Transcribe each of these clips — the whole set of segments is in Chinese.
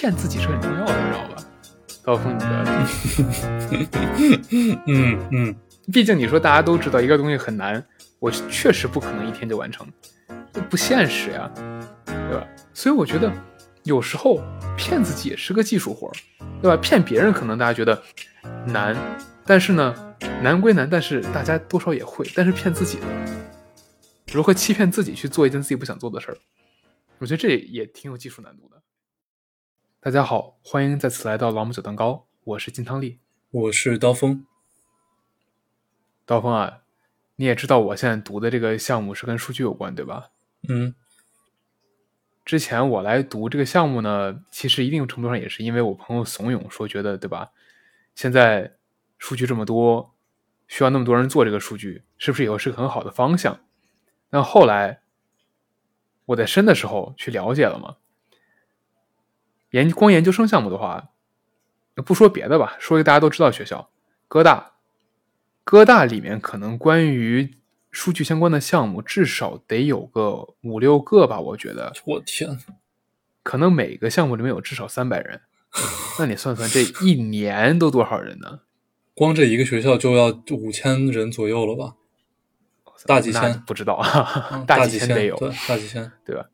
骗自己是很重要的，你知道吧？刀锋，你觉得？嗯嗯，毕竟你说大家都知道一个东西很难，我确实不可能一天就完成，这不现实呀，对吧？所以我觉得有时候骗自己也是个技术活儿对吧？骗别人可能大家觉得难，但是呢，难归难，但是大家多少也会。但是骗自己呢？如何欺骗自己去做一件自己不想做的事儿？我觉得这也挺有技术难度的。大家好，欢迎再次来到朗姆酒蛋糕，我是金汤力，我是刀锋。刀锋啊，你也知道我现在读的这个项目是跟数据有关，对吧？嗯。之前我来读这个项目呢，其实一定程度上也是因为我朋友怂恿说，觉得对吧？现在数据这么多，需要那么多人做这个数据，是不是以后是个很好的方向？那后来我在深的时候去了解了嘛。研光研究生项目的话，不说别的吧，说一个大家都知道学校，哥大。哥大里面可能关于数据相关的项目，至少得有个五六个吧，我觉得。我天，可能每个项目里面有至少三百人，那你算算这一年都多少人呢？光这一个学校就要五千人左右了吧？大几千？不知道啊，大几千得有，大几千，对吧？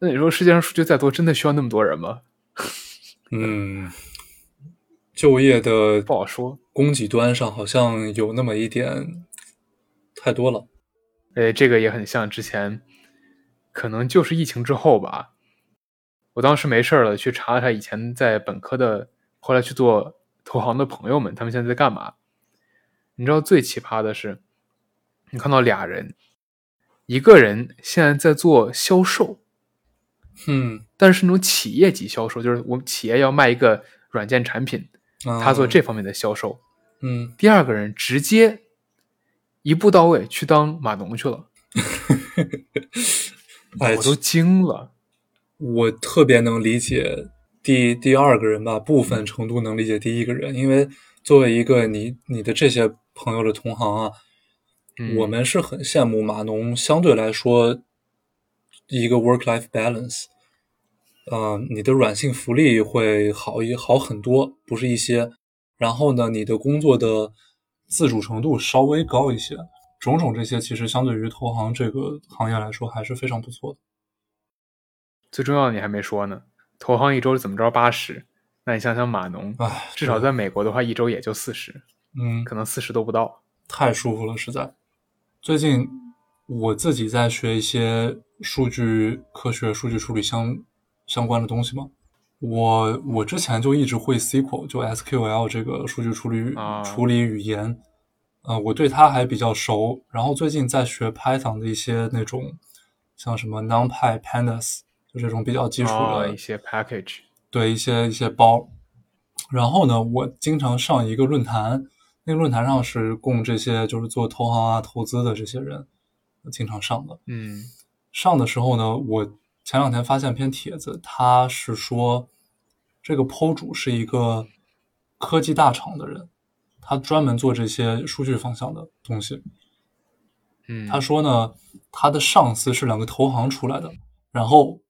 那你说世界上数据再多，真的需要那么多人吗？嗯，就业的不好说，供给端上好像有那么一点太多了。哎，这个也很像之前，可能就是疫情之后吧。我当时没事了，去查了查以前在本科的，后来去做投行的朋友们，他们现在在干嘛？你知道最奇葩的是，你看到俩人，一个人现在在做销售。嗯，但是那种企业级销售，就是我们企业要卖一个软件产品，他做这方面的销售。嗯，第二个人直接一步到位去当码农去了，我都惊了。我特别能理解第第二个人吧，部分程度能理解第一个人，因为作为一个你你的这些朋友的同行啊，我们是很羡慕码农，相对来说。一个 work-life balance，嗯，你的软性福利会好一好很多，不是一些。然后呢，你的工作的自主程度稍微高一些，种种这些其实相对于投行这个行业来说还是非常不错的。最重要的你还没说呢，投行一周怎么着八十？那你想想码农，唉，至少在美国的话，一周也就四十，嗯，可能四十都不到，太舒服了，实在。最近我自己在学一些。数据科学、数据处理相相关的东西吗？我我之前就一直会 SQL，就 SQL 这个数据处理处理语言，呃，我对它还比较熟。然后最近在学 Python 的一些那种，像什么 NumPy、Pandas，就这种比较基础的一些 package，对一些一些包。然后呢，我经常上一个论坛，那个论坛上是供这些就是做投行啊、投资的这些人经常上的，嗯。上的时候呢，我前两天发现篇帖子，他是说这个 PO 主是一个科技大厂的人，他专门做这些数据方向的东西。嗯，他说呢，他的上司是两个投行出来的，然后，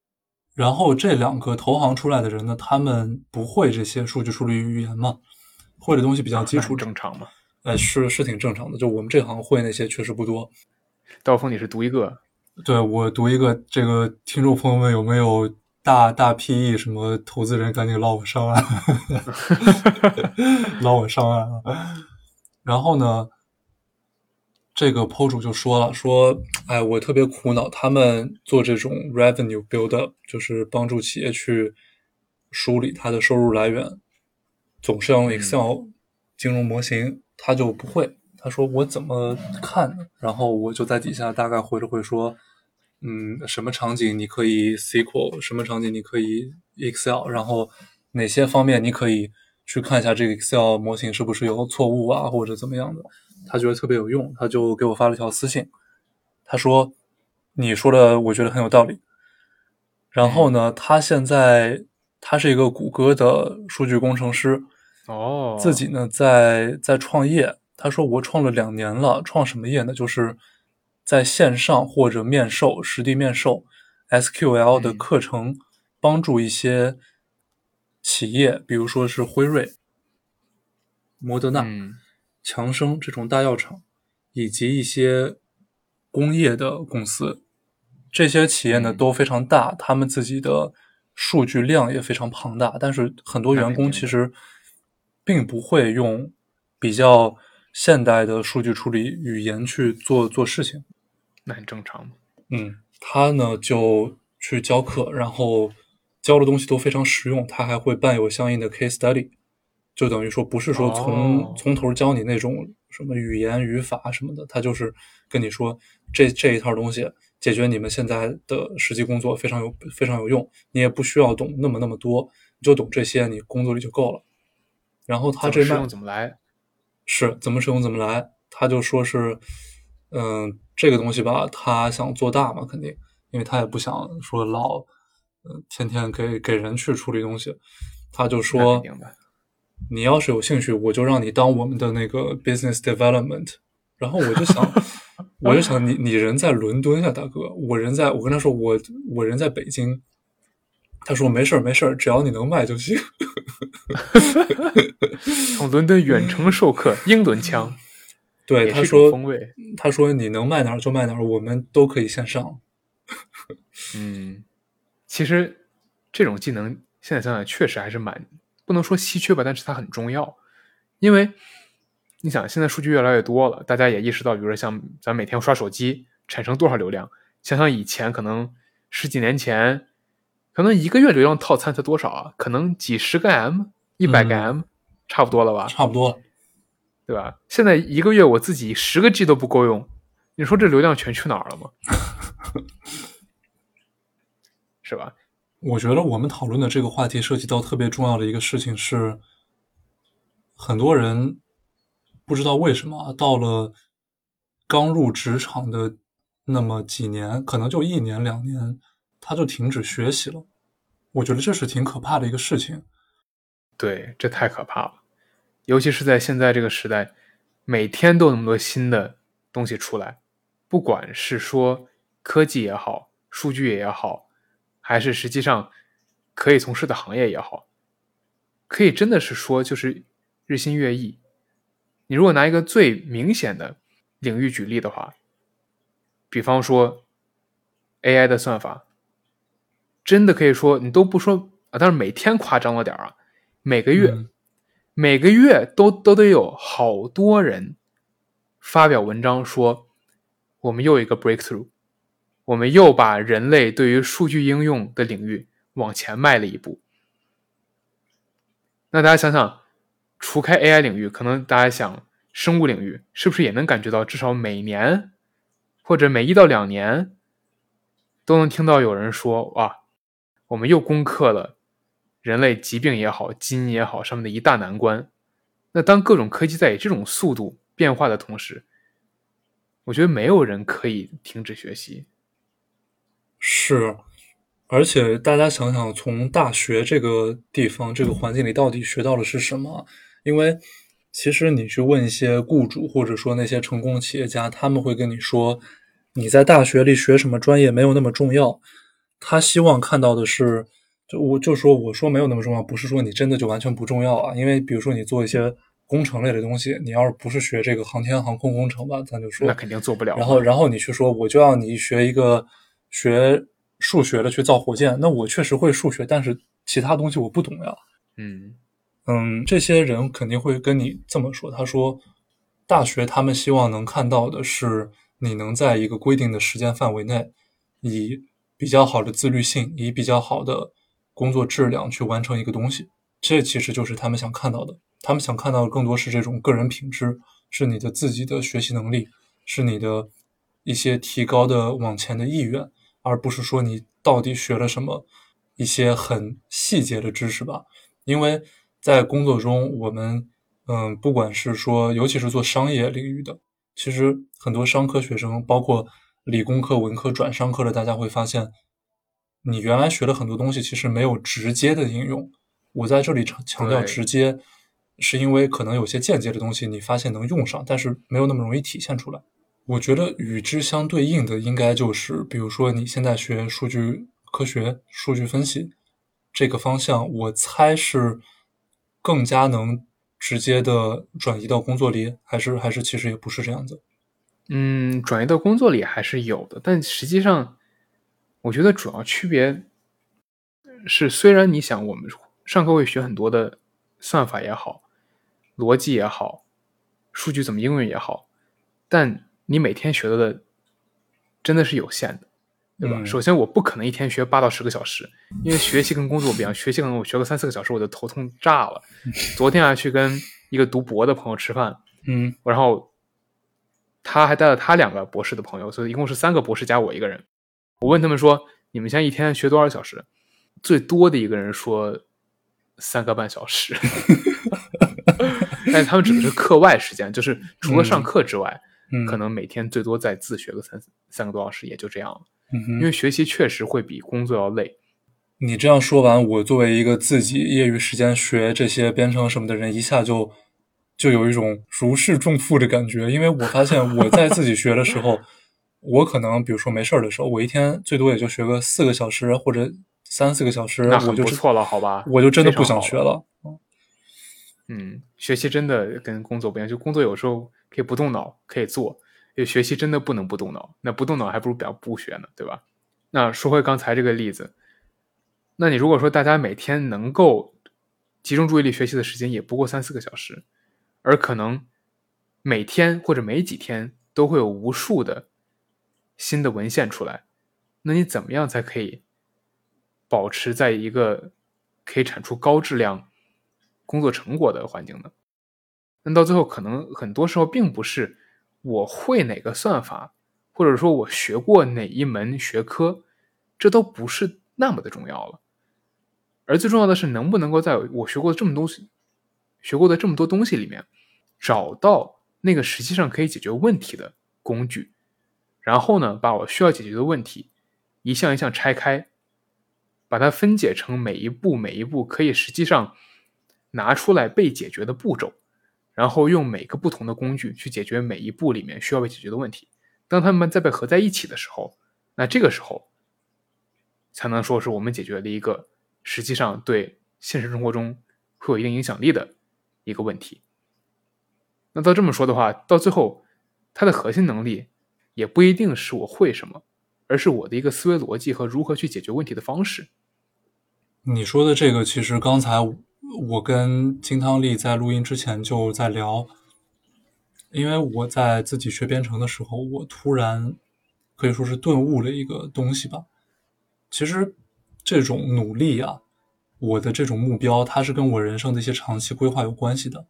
然后这两个投行出来的人呢，他们不会这些数据处理语言嘛，会的东西比较基础，正常嘛？呃，是是挺正常的，就我们这行会那些确实不多。刀锋，你是独一个？对我读一个，这个听众朋友们有没有大大 PE 什么投资人，赶紧捞我上岸，捞我上岸啊！然后呢，这个 PO 主就说了，说，哎，我特别苦恼，他们做这种 revenue build up，就是帮助企业去梳理它的收入来源，总是要用 Excel 金融模型，他就不会。他说我怎么看？然后我就在底下大概回了回说，嗯，什么场景你可以 SQL，什么场景你可以 Excel，然后哪些方面你可以去看一下这个 Excel 模型是不是有错误啊，或者怎么样的？他觉得特别有用，他就给我发了条私信，他说你说的我觉得很有道理。然后呢，他现在他是一个谷歌的数据工程师，哦，自己呢在在创业。他说：“我创了两年了，创什么业呢？就是在线上或者面授、实地面授。SQL 的课程，帮助一些企业，比如说是辉瑞、摩德纳、嗯强生这种大药厂，以及一些工业的公司，这些企业呢嗯。都非常大，他们自己的数据量也非常庞大，但是很多员工其实并不会用比较现代的数据处理语言去做做事情。那很正常嘛。嗯，他呢就去教课，然后教的东西都非常实用，他还会伴有相应的 case study，就等于说不是说从、哦从头教你那种什么语言语法什么的，他就是跟你说这这一套东西解决你们现在的实际工作非常有非常有用，你也不需要懂那么那么多，你就懂这些，你工作里就够了。然后他这卖怎么怎么来？是怎么使用怎么来，他就说是，嗯、这个东西吧，他想做大嘛，肯定，因为他也不想说老，嗯，天天给给人去处理东西，他就说肯，定的。你要是有兴趣，我就让你当我们的那个 business development。然后我就想，我就想你你人在伦敦呀，大哥，我人在我跟他说我我人在北京，他说没事儿没事儿，只要你能卖就行。从伦敦远程授课，英伦腔，对，他说。他说你能卖哪儿就卖哪儿，我们都可以线上。嗯，其实这种技能现在想想确实还是蛮不能说稀缺吧，但是它很重要，因为你想现在数据越来越多了，大家也意识到，比如说像咱每天刷手机产生多少流量，想想以前可能十几年前，可能一个月流量套餐才多少啊？可能几十个 M、一百个嗯 M，、差不多了吧？差不多了。对吧？现在一个月我自己十个 G 都不够用，你说这流量全去哪儿了吗？是吧？我觉得我们讨论的这个话题涉及到特别重要的一个事情是，很多人不知道为什么啊到了刚入职场的那么几年，可能就一年两年，他就停止学习了。我觉得这是挺可怕的一个事情。对，这太可怕了，尤其是在现在这个时代，每天都有那么多新的东西出来，不管是说科技也好，数据也好，还是实际上可以从事的行业也好，可以真的是说就是日新月异。你如果拿一个最明显的领域举例的话，比方说 AI 的算法，真的可以说你都不说啊，但是每天夸张了点儿啊，每个月、嗯每个月都都得有好多人发表文章说，我们又一个 breakthrough，我们又把人类对于数据应用的领域往前迈了一步。那大家想想，除开 AI 领域，可能大家想生物领域是不是也能感觉到，至少每年或者每一到两年都能听到有人说，哇，我们又攻克了人类疾病也好、基因也好上面的一大难关。那当各种科技在以这种速度变化的同时，我觉得没有人可以停止学习。是，而且大家想想，从大学这个地方、这个环境里到底学到的是什么？因为其实你去问一些雇主，或者说那些成功的企业家，他们会跟你说，你在大学里学什么专业没有那么重要。他希望看到的是，就我就说我说没有那么重要，不是说你真的就完全不重要啊。因为比如说你做一些工程类的东西，你要是不是学这个航天航空工程吧，咱就说那肯定做不了。然后，然后你去说，我就要你学一个学数学的去造火箭，那我确实会数学，但是其他东西我不懂呀。嗯，嗯，这些人肯定会跟你这么说。他说，大学他们希望能看到的是你能在一个规定的时间范围内，以比较好的自律性，以比较好的工作质量去完成一个东西。这其实就是他们想看到的。他们想看到的更多是这种个人品质，是你的自己的学习能力，是你的一些提高的往前的意愿，而不是说你到底学了什么一些很细节的知识吧。因为在工作中，我们嗯，不管是说，尤其是做商业领域的，其实很多商科学生，包括理工科、文科转商科的，大家会发现，你原来学的很多东西，其实没有直接的应用。我在这里强强调直接，是因为可能有些间接的东西你发现能用上，但是没有那么容易体现出来。我觉得与之相对应的，应该就是比如说你现在学数据科学、数据分析，这个方向，我猜是更加能直接的转移到工作里，还是还是其实也不是这样子。嗯，转移到工作里还是有的，但实际上，我觉得主要区别是，虽然你想我们上课会学很多的算法也好，逻辑也好，数据怎么应用也好，但你每天学的真的是有限的，对吧？嗯首先，我不可能一天学八到十个小时，因为学习跟工作不一样，学习可能我学个三四个小时我就头痛炸了。昨天还去跟一个读博的朋友吃饭，嗯然后他还带了他两个博士的朋友，所以一共是三个博士加我一个人。我问他们说：“你们现在一天学多少小时？”最多的一个人说三个半小时，但是他们指的是课外时间，就是除了上课之外，嗯，可能每天最多再自学个三三个多小时，也就这样了。嗯哼因为学习确实会比工作要累。你这样说完，我作为一个自己业余时间学这些编程什么的人，一下就就有一种如释重负的感觉。因为我发现我在自己学的时候，我可能比如说没事儿的时候，我一天最多也就学个四个小时或者三四个小时，那我就错了，好吧？我就真的不想学了。嗯，学习真的跟工作不一样，就工作有时候可以不动脑可以做，就学习真的不能不动脑。那不动脑还不如表不学呢，对吧？那说回刚才这个例子，那你如果说大家每天能够集中注意力学习的时间也不过三四个小时，而可能每天或者每几天都会有无数的新的文献出来，那你怎么样才可以保持在一个可以产出高质量工作成果的环境呢？那到最后，可能很多时候并不是我会哪个算法，或者说我学过哪一门学科，这都不是那么的重要了。而最重要的是，能不能够在我学过这么东西、学过的这么多东西里面，找到那个实际上可以解决问题的工具，然后呢，把我需要解决的问题一项一项拆开，把它分解成每一步每一步可以实际上拿出来被解决的步骤，然后用每个不同的工具去解决每一步里面需要被解决的问题。当它们再被合在一起的时候，那这个时候才能说是我们解决了一个实际上对现实生活中会有一定影响力的一个问题。那到这么说的话，到最后，它的核心能力也不一定是我会什么，而是我的一个思维逻辑和如何去解决问题的方式。你说的这个，其实刚才我跟金汤力在录音之前就在聊，因为我在自己学编程的时候，我突然可以说是顿悟了一个东西吧。其实这种努力啊，我的这种目标，它是跟我人生的一些长期规划有关系的。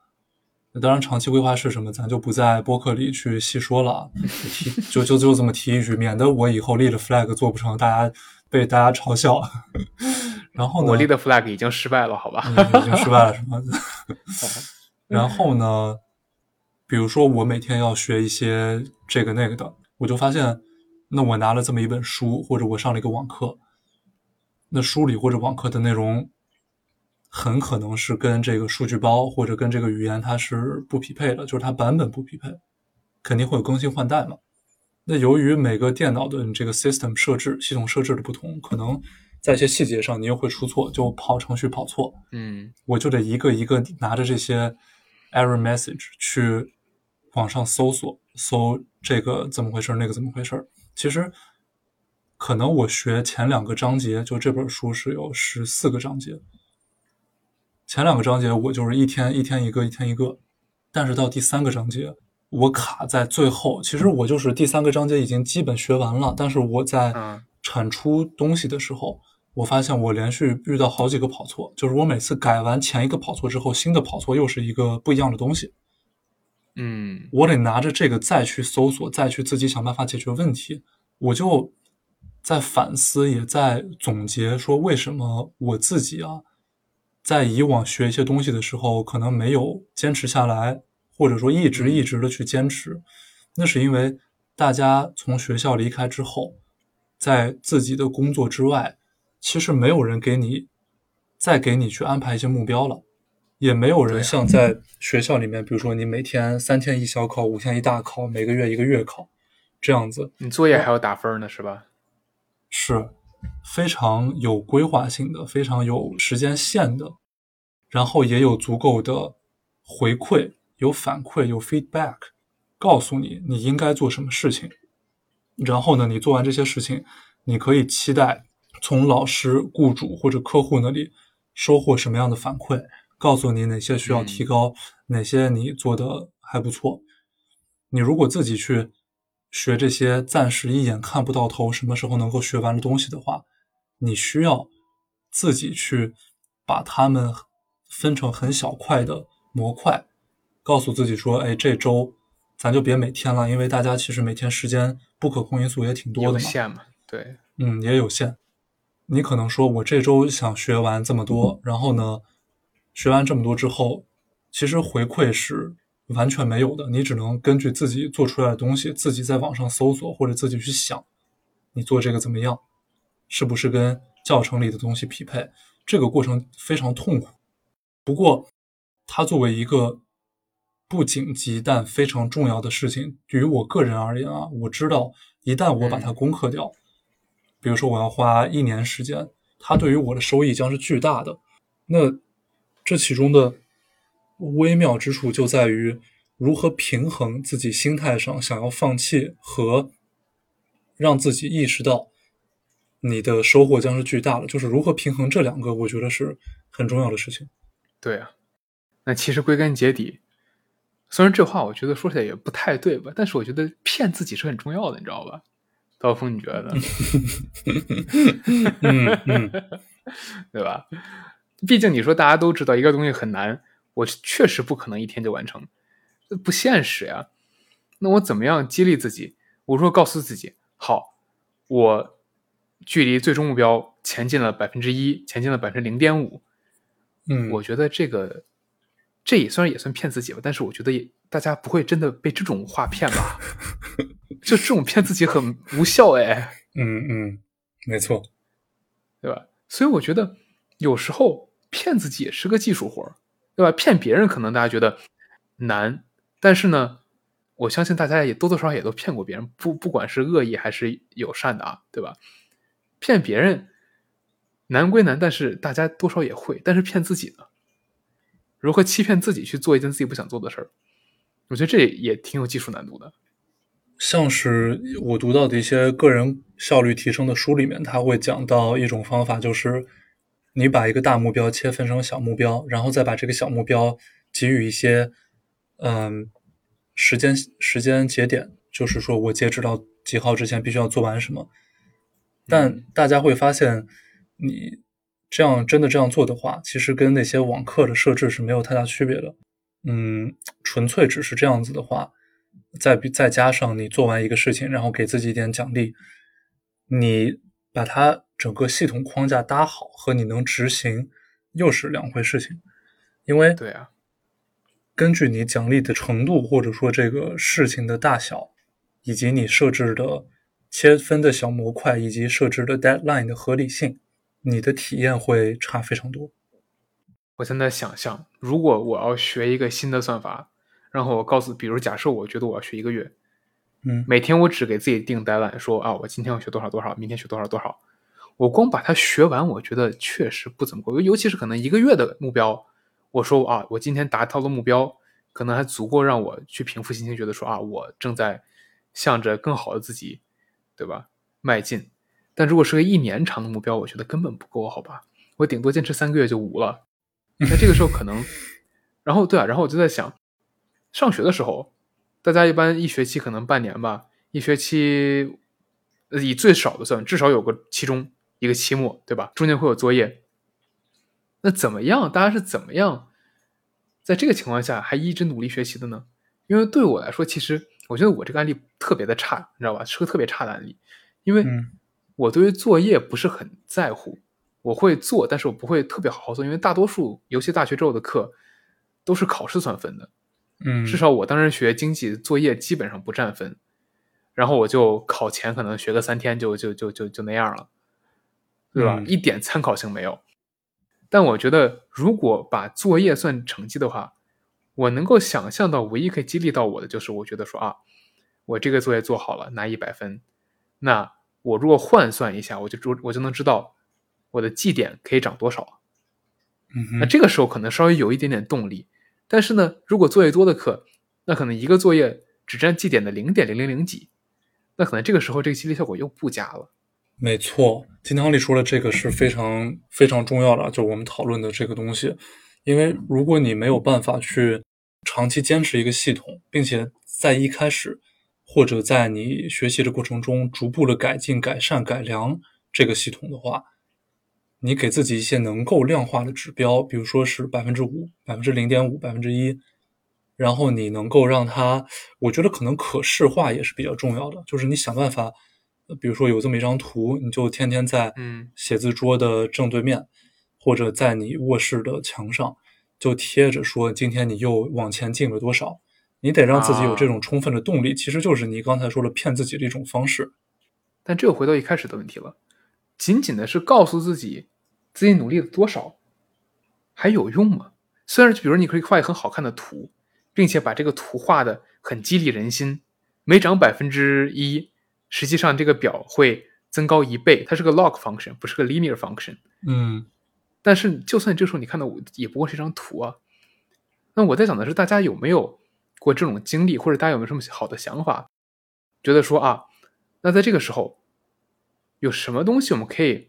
那当然，长期规划是什么，咱就不在播客里去细说了啊，提就就就这么提一句，免得我以后立了 flag 做不成，大家被大家嘲笑。然后呢，我立的 flag 已经失败了，好吧？嗯已经失败了是吗？然后呢，比如说我每天要学一些这个那个的，我就发现，那我拿了这么一本书，或者我上了一个网课，那书里或者网课的内容，很可能是跟这个数据包或者跟这个语言它是不匹配的，就是它版本不匹配，肯定会有更新换代嘛。那由于每个电脑的你这个 system 设置、系统设置的不同，可能在一些细节上你又会出错，就跑程序跑错。嗯我就得一个一个拿着这些 error message 去网上搜索，搜这个怎么回事，那个怎么回事。其实可能我学前两个章节，就这本书是有十四个章节，前两个章节我就是一天一天一个，一天一个，但是到第三个章节，我卡在最后。其实我就是第三个章节已经基本学完了，但是我在嗯产出东西的时候，我发现我连续遇到好几个跑错，就是我每次改完前一个跑错之后，新的跑错又是一个不一样的东西，嗯我得拿着这个再去搜索，再去自己想办法解决问题。我就在反思，也在总结，说为什么我自己啊，在以往学一些东西的时候，可能没有坚持下来，或者说一直一直的去坚持，那是因为大家从学校离开之后，在自己的工作之外，其实没有人给你再给你去安排一些目标了。也没有人像在学校里面，比如说你每天三天一小考，五天一大考，每个月一个月考，这样子你作业还要打分呢，是吧？是非常有规划性的、非常有时间线的，然后也有足够的回馈、有反馈、有 feedback，告诉你你应该做什么事情。然后呢，你做完这些事情，你可以期待从老师、雇主或者客户那里收获什么样的反馈，告诉你哪些需要提高，哪些你做的还不错。你如果自己去学这些暂时一眼看不到头、什么时候能够学完的东西的话，你需要自己去把它们分成很小块的模块，告诉自己说：“哎，这周咱就别每天了，因为大家其实每天时间不可控因素也挺多的嘛。”有限嘛，对，嗯，也有限。你可能说我这周想学完这么多，然后呢，学完这么多之后，其实回馈是完全没有的。你只能根据自己做出来的东西，自己在网上搜索或者自己去想，你做这个怎么样，是不是跟教程里的东西匹配？这个过程非常痛苦。不过，它作为一个不紧急但非常重要的事情，对于我个人而言啊，我知道一旦我把它攻克掉。比如说，我要花一年时间，它对于我的收益将是巨大的。那这其中的微妙之处就在于如何平衡自己心态上想要放弃和让自己意识到你的收获将是巨大的，就是如何平衡这两个，我觉得是很重要的事情。对啊，那其实归根结底，虽然这话我觉得说起来也不太对吧，但是我觉得骗自己是很重要的，你知道吧？刀锋，你觉得？嗯嗯，对吧？毕竟你说大家都知道一个东西很难，我确实不可能一天就完成，这不现实呀。那我怎么样激励自己？我说告诉自己，好，我距离最终目标前进了百分之一，前进了百分之零点五。嗯，我觉得这个这也算也算骗自己吧，但是我觉得也大家不会真的被这种话骗吧？就这种骗自己很无效哎。嗯嗯，没错，对吧？所以我觉得有时候骗自己也是个技术活儿，对吧？骗别人可能大家觉得难，但是呢，我相信大家也多多少少也都骗过别人，不不管是恶意还是友善的啊，对吧？骗别人难归难，但是大家多少也会。但是骗自己呢？如何欺骗自己去做一件自己不想做的事儿？我觉得这也挺有技术难度的。像是我读到的一些个人效率提升的书里面，他会讲到一种方法，就是你把一个大目标切分成小目标，然后再把这个小目标给予一些嗯时间时间节点，就是说我截止到几号之前必须要做完什么。但大家会发现，你这样真的这样做的话，其实跟那些网课的设置是没有太大区别的。嗯，纯粹只是这样子的话。再再加上你做完一个事情，然后给自己一点奖励，你把它整个系统框架搭好和你能执行又是两回事情。因为对啊，根据你奖励的程度，或者说这个事情的大小，以及你设置的切分的小模块，以及设置的 deadline 的合理性，你的体验会差非常多。我现在想象，如果我要学一个新的算法。然后我告诉，比如假设我觉得我要学一个月，嗯，每天我只给自己定单了说啊，我今天要学多少多少，明天学多少多少。我光把它学完，我觉得确实不怎么够，尤其是可能一个月的目标，我说啊，我今天达到了目标，可能还足够让我去平复心情，觉得说啊，我正在向着更好的自己，对吧，迈进。但如果是个一年长的目标，我觉得根本不够，好吧，我顶多坚持三个月就无了。那这个时候可能，然后对啊，然后我就在想。上学的时候，大家一般一学期可能半年吧，一学期以最少的算，至少有个期中一个期末，对吧？中间会有作业。那怎么样？大家是怎么样在这个情况下还一直努力学习的呢？因为对我来说，其实我觉得我这个案例特别的差，你知道吧？是个特别差的案例，因为我对于作业不是很在乎，我会做，但是我不会特别好好做，因为大多数尤其大学之后的课都是考试算分的。嗯，至少我当时学经济作业基本上不占分，然后我就考前可能学个三天就就就就就那样了，对吧？一点参考性没有。但我觉得如果把作业算成绩的话，我能够想象到唯一可以激励到我的就是，我觉得说啊，我这个作业做好了拿一百分，那我如果换算一下，我就我我就能知道我的绩点可以涨多少。嗯，那这个时候可能稍微有一点点动力，但是呢，如果作业多的课，那可能一个作业只占绩点的零点零零零几，那可能这个时候这个激励效果又不佳了。没错，金汤力说的这个是非常非常重要的，就是我们讨论的这个东西。因为如果你没有办法去长期坚持一个系统，并且在一开始或者在你学习的过程中逐步的改进、改善、改良这个系统的话，你给自己一些能够量化的指标，比如说是百分之五、百分之零点五、百分之一，然后你能够让它，我觉得可能可视化也是比较重要的，就是你想办法。呃比如说有这么一张图，你就天天在嗯写字桌的正对面，或者在你卧室的墙上，就贴着说今天你又往前进了多少。你得让自己有这种充分的动力，其实就是你刚才说的骗自己的一种方式。但这又回到一开始的问题了，仅仅的是告诉自己自己努力了多少，还有用吗？虽然比如你可以画一个很好看的图，并且把这个图画的很激励人心，每涨百分之一，实际上这个表会增高一倍，它是个 log function，不是个 linear function。嗯但是就算这时候你看到我，也不过是一张图啊。那我在想的是，大家有没有过这种经历，或者大家有没有什么好的想法，觉得说啊，那在这个时候，有什么东西我们可以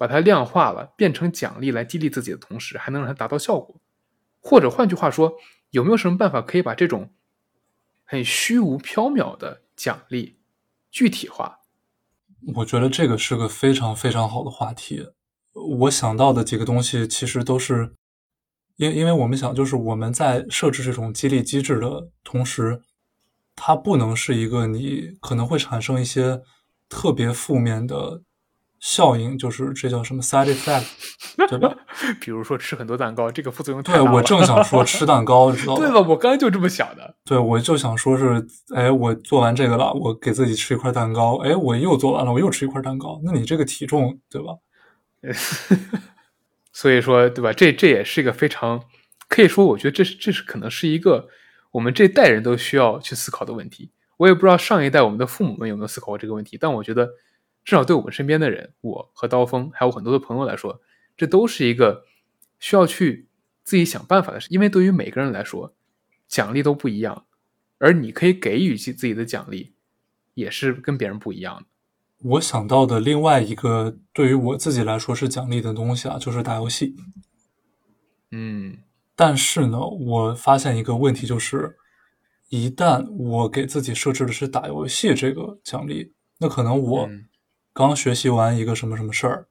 把它量化了，变成奖励来激励自己的同时，还能让它达到效果？或者换句话说，有没有什么办法可以把这种很虚无缥缈的奖励具体化？我觉得这个是个非常非常好的话题。我想到的几个东西，其实都是因因为我们想，就是我们在设置这种激励机制的同时，它不能是一个你可能会产生一些特别负面的效应，就是这叫什么 side effect，对吧？比如说吃很多蛋糕，这个副作用太大了。对我正想说吃蛋糕，知道 吗？对吧？我刚才就这么想的。对，我就想说是，哎，我做完这个了，我给自己吃一块蛋糕，哎，我又做完了，我又吃一块蛋糕，那你这个体重，对吧？所以说，对吧？这这也是一个非常可以说，我觉得这是这是可能是一个我们这代人都需要去思考的问题。我也不知道上一代我们的父母们有没有思考过这个问题，但我觉得至少对我们身边的人，我和刀锋还有很多的朋友来说，这都是一个需要去自己想办法的事。因为对于每个人来说，奖励都不一样，而你可以给予自自己的奖励，也是跟别人不一样的。我想到的另外一个对于我自己来说是奖励的东西啊，就是打游戏。嗯但是呢，我发现一个问题，就是一旦我给自己设置的是打游戏这个奖励，那可能我嗯刚学习完一个什么什么事儿，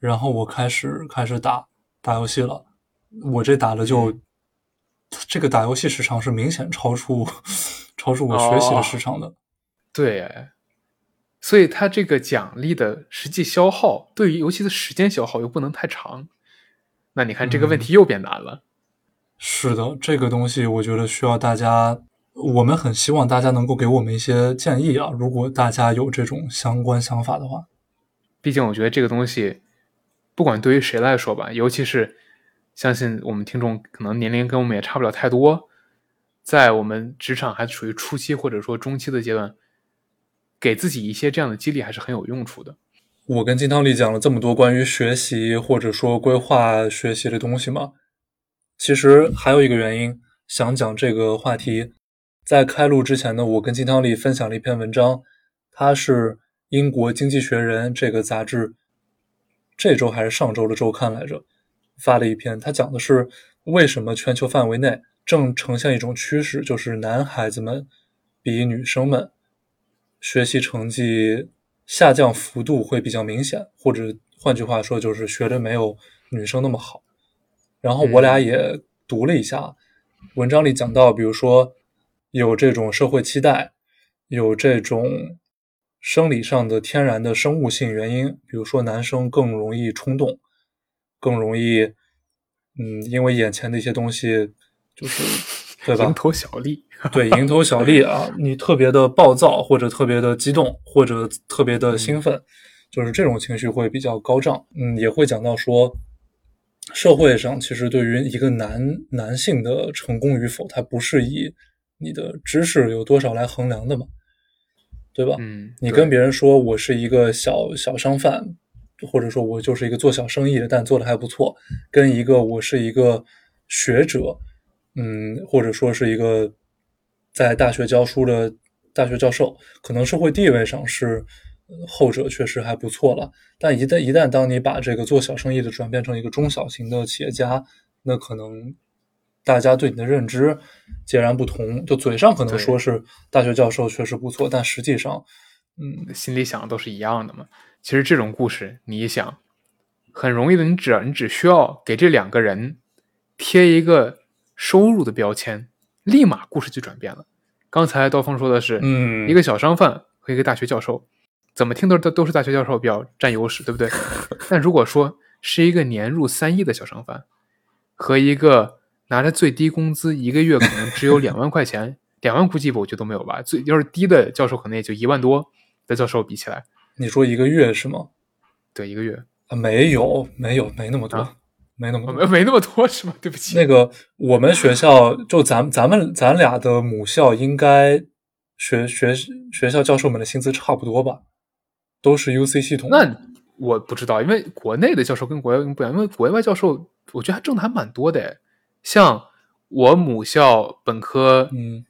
然后我开始开始打打游戏了，我这打的就、嗯这个打游戏时长是明显超出 超出我学习的时长的。对，哎所以它这个奖励的实际消耗，对于游戏的时间消耗又不能太长，那你看这个问题又变难了。是的，这个东西我觉得需要大家，我们很希望大家能够给我们一些建议啊。如果大家有这种相关想法的话，毕竟我觉得这个东西，不管对于谁来说吧，尤其是相信我们听众可能年龄跟我们也差不了太多，在我们职场还处于初期或者说中期的阶段，给自己一些这样的激励还是很有用处的。我跟金汤力讲了这么多关于学习或者说规划学习的东西嘛，其实还有一个原因想讲这个话题。在开录之前呢，我跟金汤力分享了一篇文章，它是英国《经济学人》这个杂志这周还是上周的周刊来着发了一篇，它讲的是为什么全球范围内正呈现一种趋势，就是男孩子们比女生们学习成绩下降幅度会比较明显，或者换句话说，就是学的没有女生那么好。然后我俩也读了一下，文章里讲到，比如说有这种社会期待，有这种生理上的天然的生物性原因，比如说男生更容易冲动，更容易，嗯，因为眼前的一些东西，就是对吧？蝇头小利，对，蝇头小利啊，你特别的暴躁，或者特别的激动，或者特别的兴奋，就是这种情绪会比较高涨。嗯，也会讲到说，社会上其实对于一个男男性的成功与否，它不是以你的知识有多少来衡量的嘛。对吧？嗯，你跟别人说我是一个小小商贩，或者说我就是一个做小生意的，但做的还不错，跟一个我是一个学者，嗯，或者说是一个在大学教书的大学教授，可能社会地位上是呃后者确实还不错了。但一旦一旦当你把这个做小生意的转变成一个中小型的企业家，那可能大家对你的认知截然不同。就嘴上可能说是大学教授确实不错，但实际上，嗯，心里想的都是一样的嘛。其实这种故事，你一想，很容易的，你只你只需要给这两个人贴一个收入的标签，立马故事就转变了。刚才刀锋说的是，嗯一个小商贩和一个大学教授，怎么听都都都是大学教授比较占优势，对不对？但如果说是一个年入三亿的小商贩，和一个拿着最低工资，一个月可能只有两万块钱，两万估计，我觉得都没有吧。最要是低的教授，可能也就一万多的教授比起来，你说一个月是吗？对一个月啊，没有，没有，没那么多，啊没那么多。没没那么多是吗？对不起，那个我们学校就咱咱们咱俩的母校应该学学学校教授们的薪资差不多吧，都是 UC 系统。那我不知道，因为国内的教授跟国外不一样，因为国外教授我觉得还挣的还蛮多的诶，像我母校本科，嗯，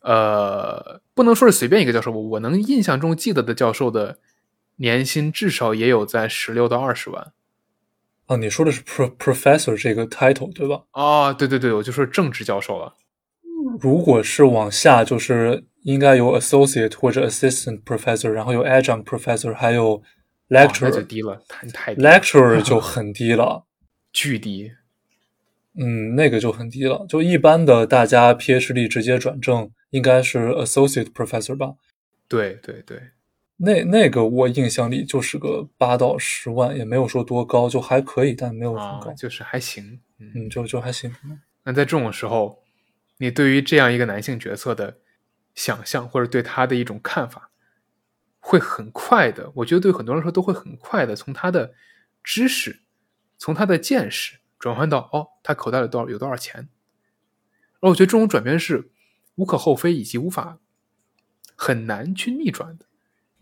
呃，不能说是随便一个教授吧，我能印象中记得的教授的年薪至少也有在十六到二十万。啊，你说的是 pro professor 这个 title 对吧？哦，对对对，我就说正职教授了。如果是往下，就是应该有 associate 或者 assistant professor，然后有 adjunct professor，还有哦那就 lecturer 就。低了，太太低了 lecturer 就 很低了，巨低。嗯，那个就很低了。就一般的，大家 PhD 直接转正应该是 associate professor 吧？对对对，那那个我印象里就是个八到十万，也没有说多高，就还可以，但没有很高。，啊就是还行。嗯，嗯，就就还行。那在这种时候，你对于这样一个男性角色的想象，或者对他的一种看法，会很快的，我觉得对很多人来说都会很快的从他的知识，从他的见识转换到哦，他口袋里多少有多少钱。而我觉得这种转变是无可厚非，以及无法很难去逆转的。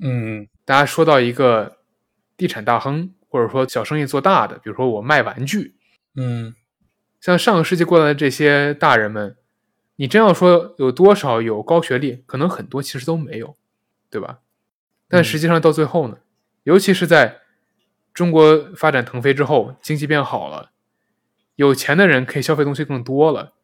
嗯大家说到一个地产大亨，或者说小生意做大的，比如说我卖玩具，嗯像上个世纪过来的这些大人们，你真要说有多少有高学历，可能很多其实都没有，对吧？但实际上到最后呢，尤其是在中国发展腾飞之后，经济变好了，有钱的人可以消费东西更多了，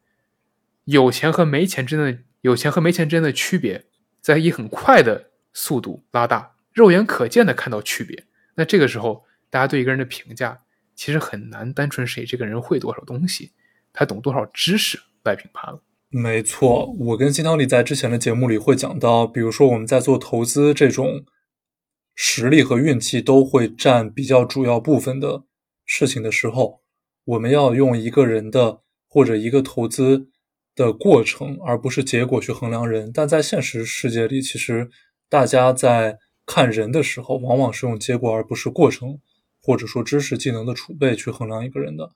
有钱和没钱之间的有钱和没钱之间的区别，在以很快的速度拉大，肉眼可见的看到区别。那这个时候，大家对一个人的评价其实很难单纯是以这个人会多少东西，他懂多少知识来评判了。没错，我跟金汤力在之前的节目里会讲到，比如说我们在做投资这种实力和运气都会占比较主要部分的事情的时候，我们要用一个人的或者一个投资的过程，而不是结果去衡量人。但在现实世界里，其实大家在看人的时候，往往是用结果而不是过程，或者说知识技能的储备去衡量一个人的。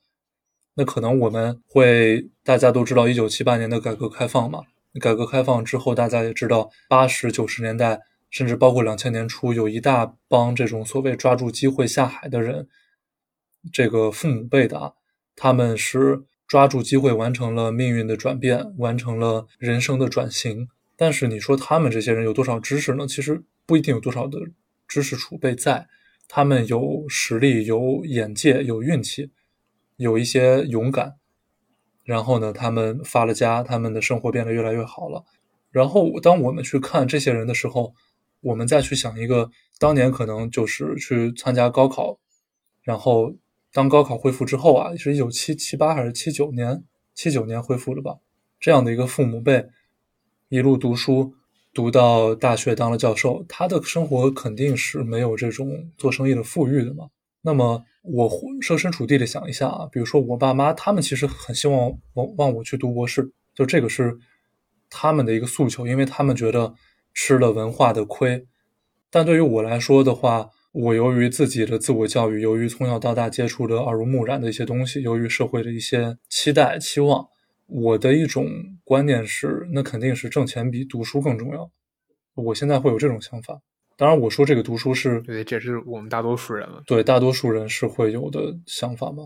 那可能我们会大家都知道，一九七八年的改革开放嘛，改革开放之后，大家也知道，八十九十年代，甚至包括两千年初，有一大帮这种所谓抓住机会下海的人，这个父母辈的啊，他们是抓住机会完成了命运的转变，完成了人生的转型。但是你说他们这些人有多少知识呢？其实不一定有多少的知识储备在，他们有实力，有眼界，有运气。有一些勇敢，然后呢，他们发了家，他们的生活变得越来越好了。然后，当我们去看这些人的时候，我们再去想一个当年可能就是去参加高考，然后当高考恢复之后啊，是一九七七八还是七九年？七九年恢复的吧？这样的一个父母辈，一路读书读到大学当了教授，他的生活肯定是没有这种做生意的富裕的嘛。那么我设身处地的想一下啊，比如说我爸妈，他们其实很希望我让我去读博士，就这个是他们的一个诉求，因为他们觉得吃了文化的亏。但对于我来说的话，我由于自己的自我教育，由于从小到大接触的耳濡目染的一些东西，由于社会的一些期待期望，我的一种观念是，那肯定是挣钱比读书更重要。我现在会有这种想法。当然，我说这个读书是对，这是我们大多数人了。对大多数人是会有的想法吧。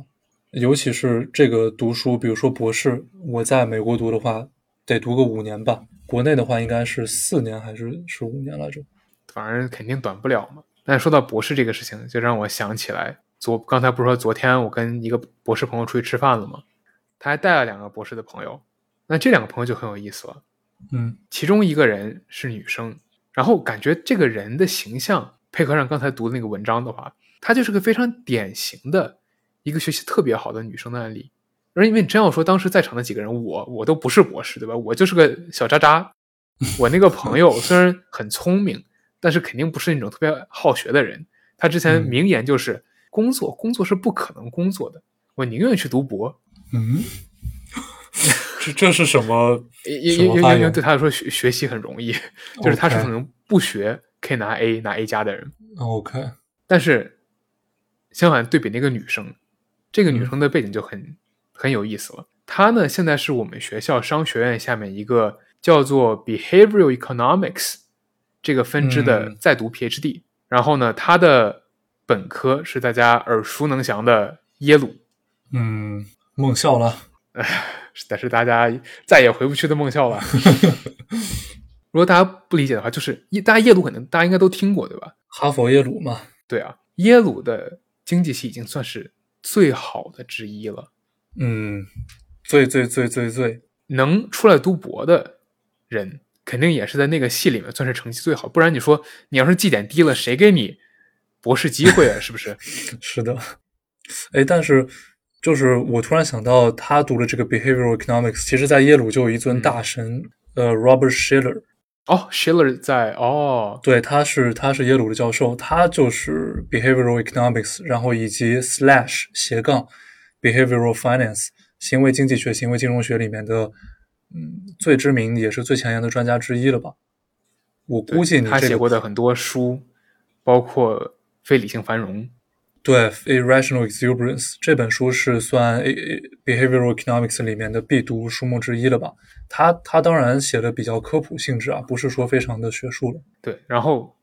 尤其是这个读书，比如说博士，我在美国读的话，得读个五年吧。国内的话，应该是四年还是是五年来着？反正肯定短不了嘛。但说到博士这个事情，就让我想起来，昨刚才不是说昨天我跟一个博士朋友出去吃饭了吗？他还带了两个博士的朋友，那这两个朋友就很有意思了。嗯其中一个人是女生，然后感觉这个人的形象配合上刚才读的那个文章的话，她就是个非常典型的一个学习特别好的女生的案例。而因为你真要说当时在场的几个人，我我都不是博士，对吧？我就是个小渣渣。我那个朋友虽然很聪明，但是肯定不是那种特别好学的人。他之前嗯名言就是：工作工作是不可能工作的，我宁愿去读博。嗯，这这是什么？因因因因为对他来说学学习很容易，就是他是可能不学可以拿 A 拿 A 加的人。OK，但是相反对比那个女生，这个女嗯生的背景就很、很有意思了。她呢现在是我们学校商学院下面一个叫做 Behavioral Economics 这个分支的嗯在读 PhD，、然后呢他的本科是大家耳熟能详的耶鲁，嗯，梦校了。哎但是大家再也回不去的梦校了。如果大家不理解的话，就是耶大家耶鲁可能大家应该都听过，对吧？哈佛、耶鲁嘛，对啊，耶鲁的经济系已经算是最好的之一了。嗯，最最最最最，能出来读博的人，肯定也是在那个系里面算是成绩最好。不然你说你要是绩点低了，谁给你博士机会啊？是不是？是的。哎，但是就是我突然想到，他读的这个 behavioral economics，其实在耶鲁就有一尊大神，呃，Robert Shiller，哦，Schiller 在哦，对，他是他是耶鲁的教授，他就是 behavioral economics，然后以及 slash 斜杠 behavioral finance 行为经济学、行为金融学里面的嗯最知名也是最前沿的专家之一了吧？我估计你他写过的很多书，包括《非理性繁荣》。对《Irrational Exuberance》这本书是算 A- behavioral economics 里面的必读书目之一了吧？他他当然写的比较科普性质啊，不是说非常的学术了。对，然后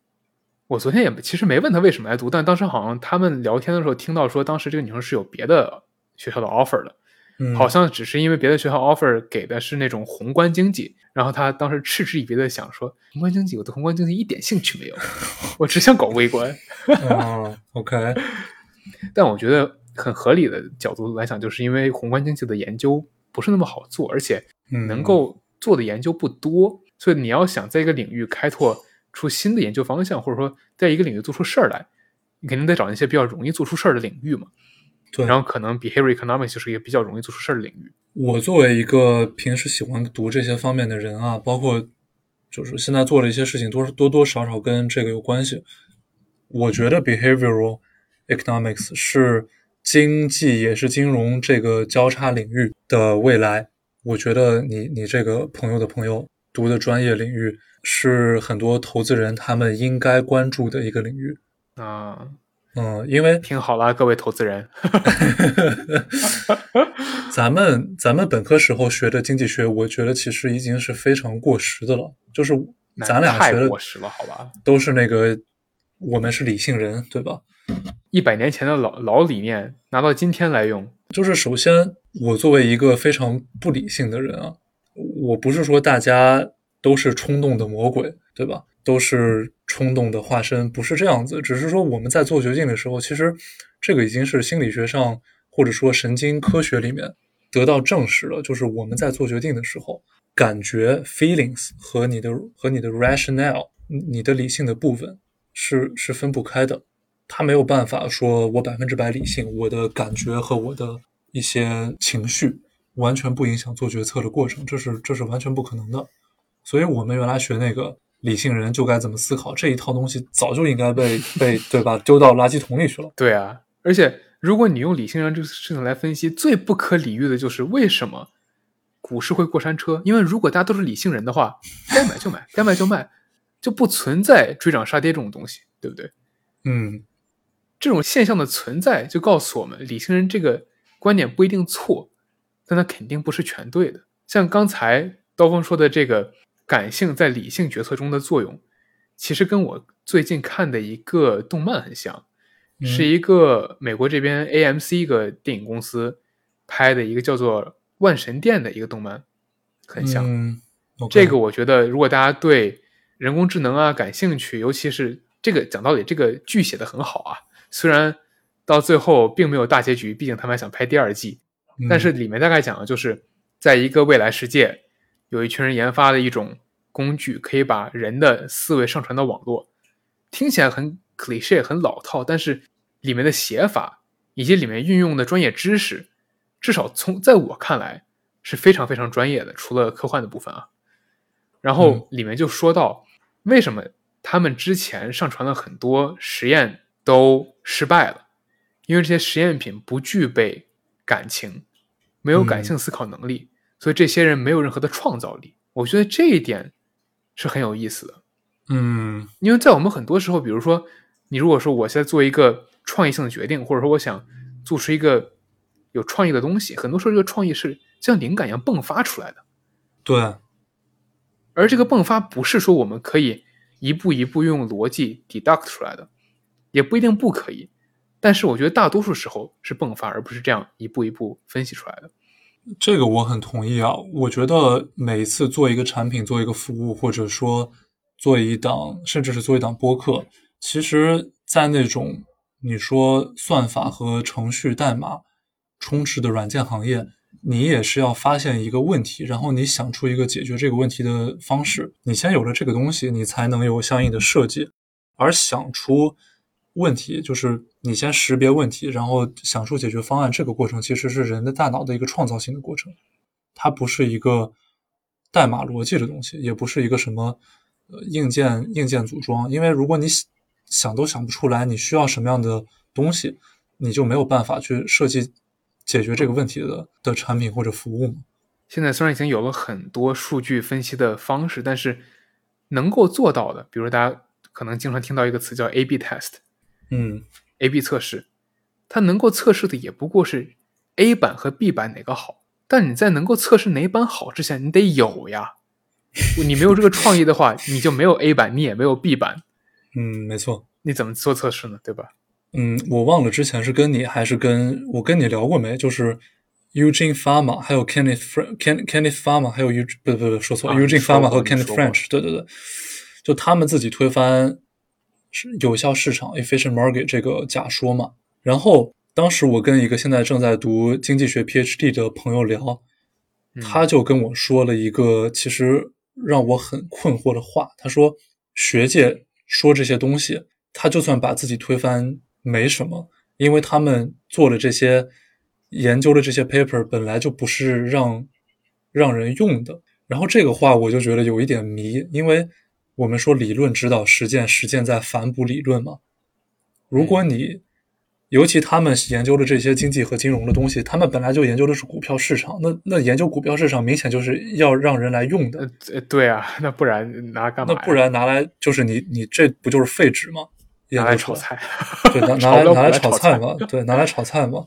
我昨天也其实没问他为什么来读，但当时好像他们聊天的时候听到说，当时这个女生是有别的学校的 offer 的，嗯，好像只是因为别的学校 offer 给的是那种宏观经济，然后他当时嗤之以鼻的想说，宏观经济我对宏观经济一点兴趣没有，我只想搞微观。嗯，OK，但我觉得很合理的角度来讲，就是因为宏观经济的研究不是那么好做，而且嗯，能够做的研究不多，所以你要想在一个领域开拓出新的研究方向，或者说在一个领域做出事儿来，你肯定得找那些比较容易做出事儿的领域嘛。对。然后可能 behavior economics 就是一个比较容易做出事儿的领域。我作为一个平时喜欢读这些方面的人啊，包括就是现在做的一些事情，多多多少少跟这个有关系。我觉得 behavioral economics 是经济也是金融这个交叉领域的未来。我觉得你你这个朋友的朋友读的专业领域是很多投资人他们应该关注的一个领域。啊，嗯，因为听好了，各位投资人，咱们咱们本科时候学的经济学，我觉得其实已经是非常过时的了。就是咱俩学的过时了，好吧？都是那个，我们是理性人，对吧？一百年前的老老理念拿到今天来用，就是首先，我作为一个非常不理性的人啊，我不是说大家都是冲动的魔鬼，对吧？都是冲动的化身，不是这样子。只是说我们在做决定的时候，其实这个已经是心理学上或者说神经科学里面得到证实了，就是我们在做决定的时候，感觉 feelings 和你的和你的 rationale，你的理性的部分是是分不开的。他没有办法说我百分之百理性，我的感觉和我的一些情绪完全不影响做决策的过程，这是这是完全不可能的。所以我们原来学那个理性人就该怎么思考这一套东西，早就应该被被对吧丢到垃圾桶里去了。对啊。而且如果你用理性人这个事情来分析，最不可理喻的就是为什么股市会过山车？因为如果大家都是理性人的话，该买就买，该卖就卖，就不存在追涨杀跌这种东西，对不对？嗯这种现象的存在，就告诉我们，理性人这个观点不一定错，但它肯定不是全对的。像刚才刀锋说的这个感性在理性决策中的作用，其实跟我最近看的一个动漫很像，嗯是一个美国这边 AMC 一个电影公司拍的一个叫做《万神殿》的一个动漫，很像。这个我觉得，如果大家对人工智能啊感兴趣，尤其是这个讲道理，这个剧写的很好啊。虽然到最后并没有大结局，毕竟他们还想拍第二季，嗯但是里面大概讲的就是，在一个未来世界，有一群人研发的一种工具，可以把人的思维上传到网络。听起来很 cliche 很老套，但是里面的写法以及里面运用的专业知识，至少从在我看来是非常非常专业的，除了科幻的部分啊。然后里面就说到，为什么他们之前上传了很多实验都失败了，因为这些实验品不具备感情，没有感性思考能力，所以这些人没有任何的创造力。我觉得这一点是很有意思的。嗯因为在我们很多时候，比如说，你如果说我现在做一个创意性的决定，或者说我想做出一个有创意的东西，很多时候这个创意是像灵感一样迸发出来的。对，而这个迸发不是说我们可以一步一步用逻辑 deduct 出来的，也不一定不可以。但是我觉得大多数时候是迸发，而不是这样一步一步分析出来的。这个我很同意啊。我觉得每一次做一个产品、做一个服务，或者说做一档，甚至是做一档播客，其实，在那种你说算法和程序代码充斥的软件行业，你也是要发现一个问题，然后你想出一个解决这个问题的方式。你先有了这个东西，你才能有相应的设计。而想出问题，就是你先识别问题，然后想出解决方案。这个过程其实是人的大脑的一个创造性的过程，它不是一个代码逻辑的东西，也不是一个什么呃硬件硬件组装。因为如果你想都想不出来你需要什么样的东西，你就没有办法去设计解决这个问题的的产品或者服务嘛。现在虽然已经有了很多数据分析的方式，但是能够做到的，比如大家可能经常听到一个词叫 A/B test。嗯 A/B 测试，它能够测试的也不过是 A 版和 B 版哪个好。但你在能够测试哪版好之前，你得有呀。你没有这个创意的话，你就没有 A 版，你也没有 B 版，嗯，没错。你怎么做测试呢？对吧？嗯，我忘了之前是跟你还是跟我跟你聊过没？就是 Eugene Fama 还有 Kenneth Fr Ken Kenneth Fama 还有 Eug 不不不说错了、啊 Eugene Fama 和 Kenneth French，对对对，就他们自己推翻是有效市场 efficient market 这个假说嘛。然后当时我跟一个现在正在读经济学 PhD 的朋友聊，嗯他就跟我说了一个其实让我很困惑的话。他说，学界说这些东西，他就算把自己推翻没什么，因为他们做的这些研究的这些 paper 本来就不是让让人用的。然后这个话我就觉得有一点迷，因为我们说理论指导实践，实践在反哺理论嘛。如果你尤其他们研究的这些经济和金融的东西，他们本来就研究的是股票市场，那那研究股票市场明显就是要让人来用的，对啊，那不然拿来干嘛？那不然拿来就是你你这不就是废纸吗？拿来炒菜，对，拿 拿来拿来炒菜嘛，对，拿来炒菜嘛。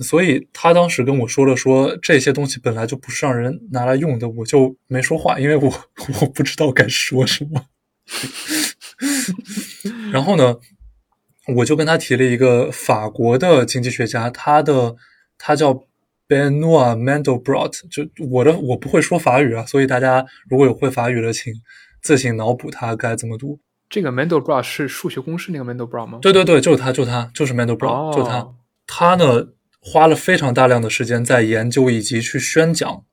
所以他当时跟我说了说这些东西本来就不是让人拿来用的，我就没说话，因为我我不知道该说什么。然后呢，我就跟他提了一个法国的经济学家，他的他叫 Benoit Mandelbrot，就我的我不会说法语啊，所以大家如果有会法语的，请自行脑补他该怎么读。这个 Mandelbrot 是数学公式那个 Mandelbrot 吗？对对对，就是他，就是他，就是 Mandelbrot，、哦就是他。他呢花了非常大量的时间在研究以及去宣讲，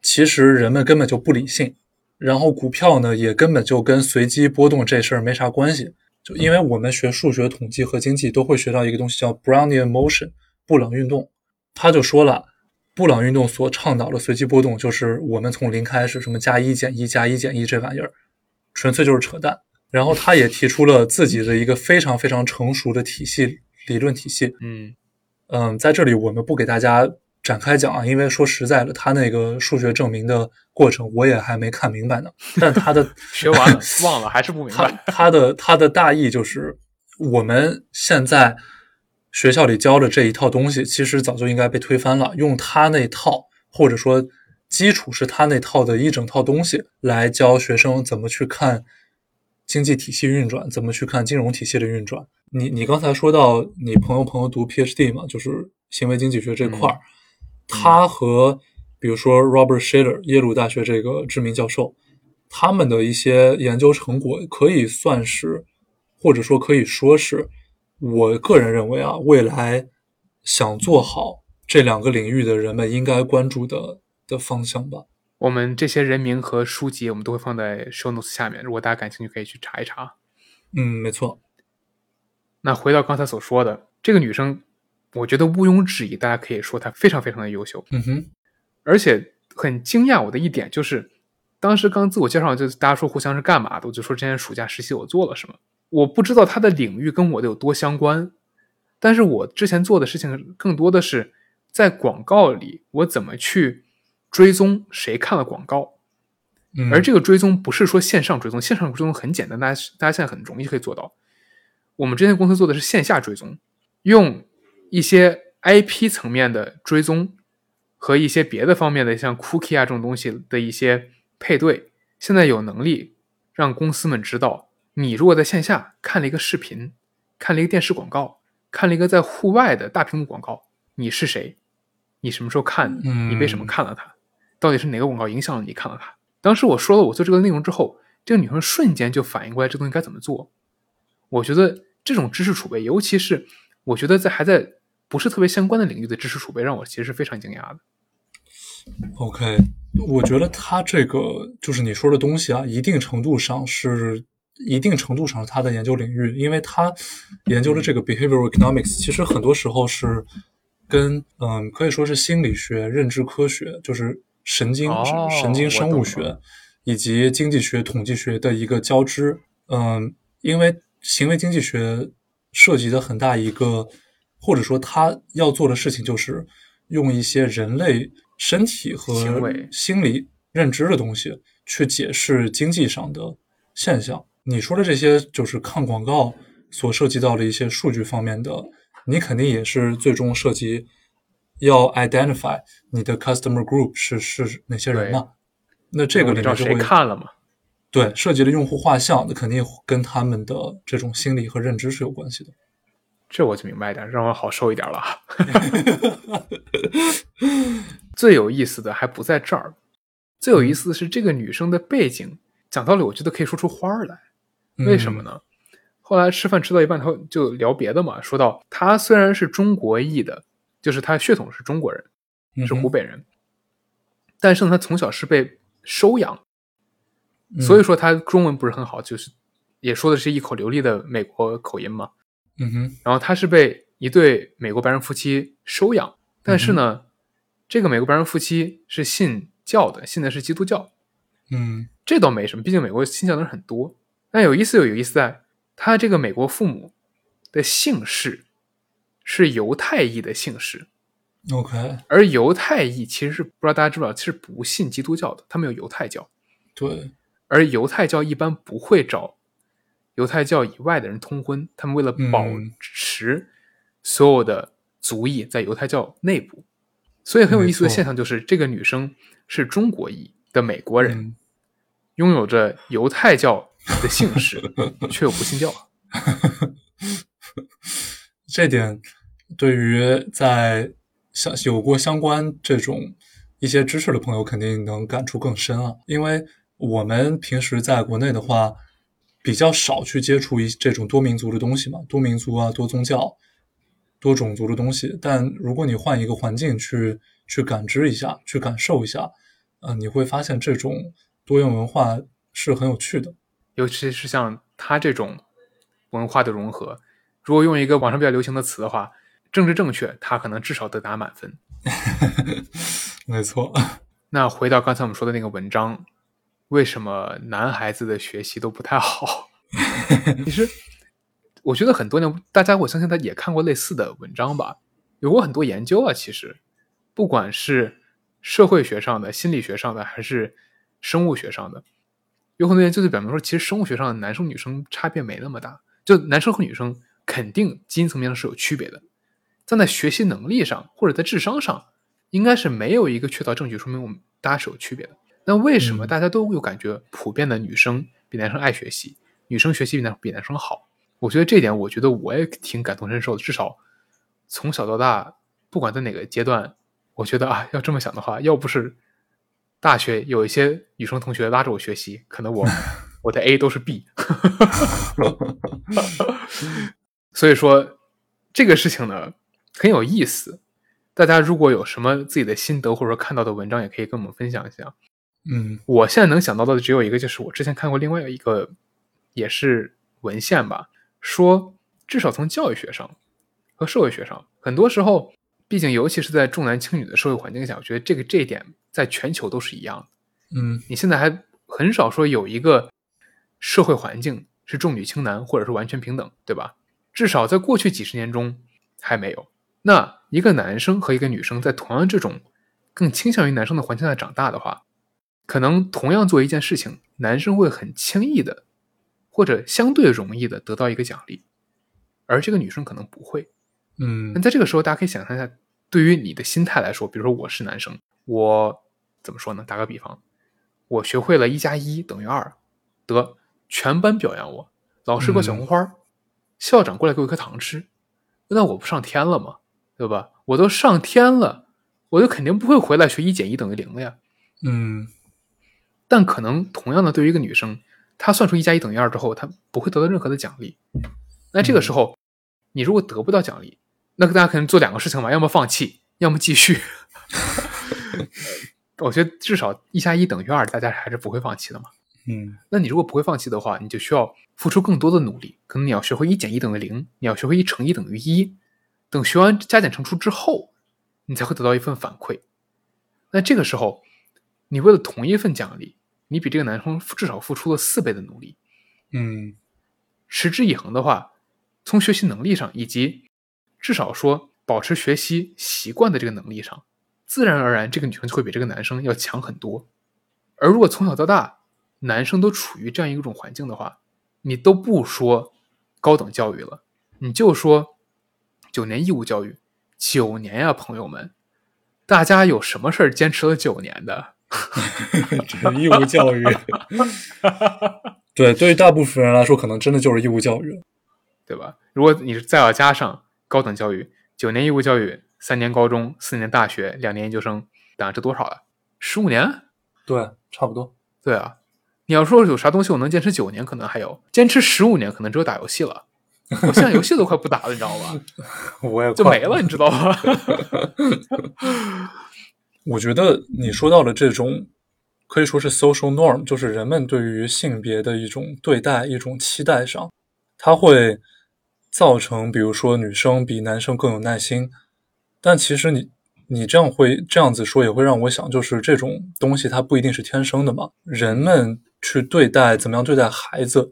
其实人们根本就不理性，然后股票呢也根本就跟随机波动这事儿没啥关系。就因为我们学数学、统计和经济都会学到一个东西叫 Brownian motion 布朗运动，他就说了。布朗运动所倡导的随机波动，就是我们从零开始，什么加一减一加一减一这玩意儿，纯粹就是扯淡。然后他也提出了自己的一个非常非常成熟的体系理论体系。嗯嗯，在这里我们不给大家展开讲啊，因为说实在的，他那个数学证明的过程我也还没看明白呢。但他的 学完了忘了还是不明他白。他的他的大意就是，我们现在学校里教的这一套东西，其实早就应该被推翻了。用他那套，或者说基础是他那套的一整套东西来教学生怎么去看经济体系运转，怎么去看金融体系的运转。你你刚才说到你朋友朋友读 PhD 嘛，就是行为经济学这块儿，他和比如说 Robert Shiller 耶鲁大学这个知名教授，他们的一些研究成果可以算是，或者说可以说是，我个人认为啊，未来想做好这两个领域的人们应该关注的的方向吧。我们这些人名和书籍，我们都会放在 show notes 下面，如果大家感兴趣，可以去查一查。嗯，没错。那回到刚才所说的，这个女生，我觉得毋庸置疑，大家可以说她非常非常的优秀。嗯哼。而且很惊讶我的一点就是，当时刚自我介绍，就大家说互相是干嘛的，我就说之前暑假实习我做了什么。我不知道她的领域跟我的有多相关，但是我之前做的事情更多的是在广告里，我怎么去。追踪谁看了广告，而这个追踪不是说线上追踪，线上追踪很简单，大家大家现在很容易可以做到。我们之前公司做的是线下追踪，用一些 IP 层面的追踪和一些别的方面的像 cookie 啊这种东西的一些配对，现在有能力让公司们知道，你如果在线下看了一个视频，看了一个电视广告，看了一个在户外的大屏幕广告，你是谁？你什么时候看？你为什么看了它？到底是哪个广告影响了你看了它？当时我说了我做这个内容之后，这个女生瞬间就反应过来这东西该怎么做。我觉得这种知识储备，尤其是我觉得在还在不是特别相关的领域的知识储备，让我其实是非常惊讶的。OK，我觉得他这个就是你说的东西啊，一定程度上是一定程度上是他的研究领域，因为他研究的这个 behavioral economics，其实很多时候是跟嗯可以说是心理学、认知科学，就是。神经、神经生物学以及经济学、统计学的一个交织。嗯，因为行为经济学涉及的很大一个，或者说他要做的事情就是用一些人类身体和心理认知的东西去解释经济上的现象。你说的这些就是看广告所涉及到的一些数据方面的，你肯定也是最终涉及。要 identify 你的 customer group 是是哪些人呢？那这个里面就会看了吗？对，涉及的用户画像，那肯定跟他们的这种心理和认知是有关系的。这我就明白点，让我好受一点了。最有意思的还不在这儿，最有意思的是这个女生的背景。讲道理，我觉得可以说出花儿来。为什么呢？后来吃饭吃到一半，他就聊别的嘛，说到她虽然是中国裔的。就是他血统是中国人，是湖北人，但是呢，他从小是被收养，所以说他中文不是很好，就是也说的是一口流利的美国口音嘛。嗯哼。然后他是被一对美国白人夫妻收养，但是呢，这个美国白人夫妻是信教的，信的是基督教。嗯，这倒没什么，毕竟美国信教的人很多。但有意思，有有意思在，他这个美国父母的姓氏。是犹太裔的姓氏，OK。而犹太裔其实是不知道大家知不知道，其实不信基督教的，他们有犹太教。对。而犹太教一般不会找犹太教以外的人通婚，他们为了保持所有的族裔在犹太教内部，所以很有意思的现象就是，这个女生是中国裔的美国人，拥有着犹太教的姓氏，却又不信教。这点对于在相有过相关这种一些知识的朋友，肯定能感触更深啊。因为我们平时在国内的话，比较少去接触一这种多民族的东西嘛，多民族啊、多宗教、多种族的东西。但如果你换一个环境去去感知一下、去感受一下，呃，你会发现这种多元文化是很有趣的，尤其是像它这种文化的融合。如果用一个网上比较流行的词的话，政治正确，他可能至少得打满分。没错。那回到刚才我们说的那个文章，为什么男孩子的学习都不太好？其实，我觉得很多年，大家我相信他也看过类似的文章吧，有过很多研究啊。其实，不管是社会学上的、心理学上的，还是生物学上的，有很多研究就表明说，其实生物学上的男生女生差别没那么大，就男生和女生。肯定基因层面上是有区别的，但在学习能力上或者在智商上，应该是没有一个确凿证据说明我们大家是有区别的。那为什么大家都有感觉普遍的女生比男生爱学习，女生学习比男比男生好。我觉得这点，我觉得我也挺感同身受的。至少从小到大，不管在哪个阶段，我觉得啊，要这么想的话，要不是大学有一些女生同学拉着我学习，可能我 我的 A 都是 B。所以说这个事情呢很有意思。大家如果有什么自己的心得，或者说看到的文章，也可以跟我们分享一下。嗯我现在能想到的只有一个，就是我之前看过另外一个，也是文献吧，说至少从教育学上和社会学上，很多时候，毕竟尤其是在重男轻女的社会环境下，我觉得这个这一点在全球都是一样的。嗯你现在还很少说有一个社会环境是重女轻男，或者是完全平等，对吧？至少在过去几十年中还没有。那一个男生和一个女生在同样这种更倾向于男生的环境下长大的话，可能同样做一件事情，男生会很轻易的，或者相对容易的得到一个奖励，而这个女生可能不会。嗯那在这个时候，大家可以想象一下，对于你的心态来说，比如说我是男生，我怎么说呢？打个比方，我学会了一加一等于二，得全班表扬我，老师给我小红花，校长过来给我一颗糖吃，那我不上天了吗？对吧？我都上天了，我就肯定不会回来学一减一等于零了呀。嗯但可能同样的，对于一个女生，她算出一加一等于二之后，她不会得到任何的奖励。那这个时候，你如果得不到奖励，那大家可能做两个事情嘛，要么放弃，要么继续。我觉得至少一加一等于二，大家还是不会放弃的嘛。嗯那你如果不会放弃的话，你就需要付出更多的努力。可能你要学会一减一等于零，你要学会一乘一等于一。等学完加减乘除之后，你才会得到一份反馈。那这个时候，你为了同一份奖励，你比这个男生至少付出了四倍的努力。嗯持之以恒的话，从学习能力上，以及至少说保持学习习惯的这个能力上，自然而然这个女生就会比这个男生要强很多。而如果从小到大男生都处于这样一种环境的话，你都不说高等教育了，你就说九年义务教育，九年呀，朋友们，大家有什么事儿坚持了九年的？这是义务教育。对，对于大部分人来说，可能真的就是义务教育了。对吧？如果你是再要加上高等教育，九年义务教育，三年高中，四年大学，两年研究生，等下这多少了？十五年？对，差不多。对啊，你要说有啥东西我能坚持九年，可能还有；坚持十五年，可能只有打游戏了。我现在游戏都快不打了，你知道吧？我也快就没了，你知道吧？我觉得你说到了这种可以说是 social norm，就是人们对于性别的一种对待、一种期待上，它会造成，比如说女生比男生更有耐心，但其实你你这样会这样子说，也会让我想，就是这种东西它不一定是天生的嘛。人们去对待怎么样对待孩子，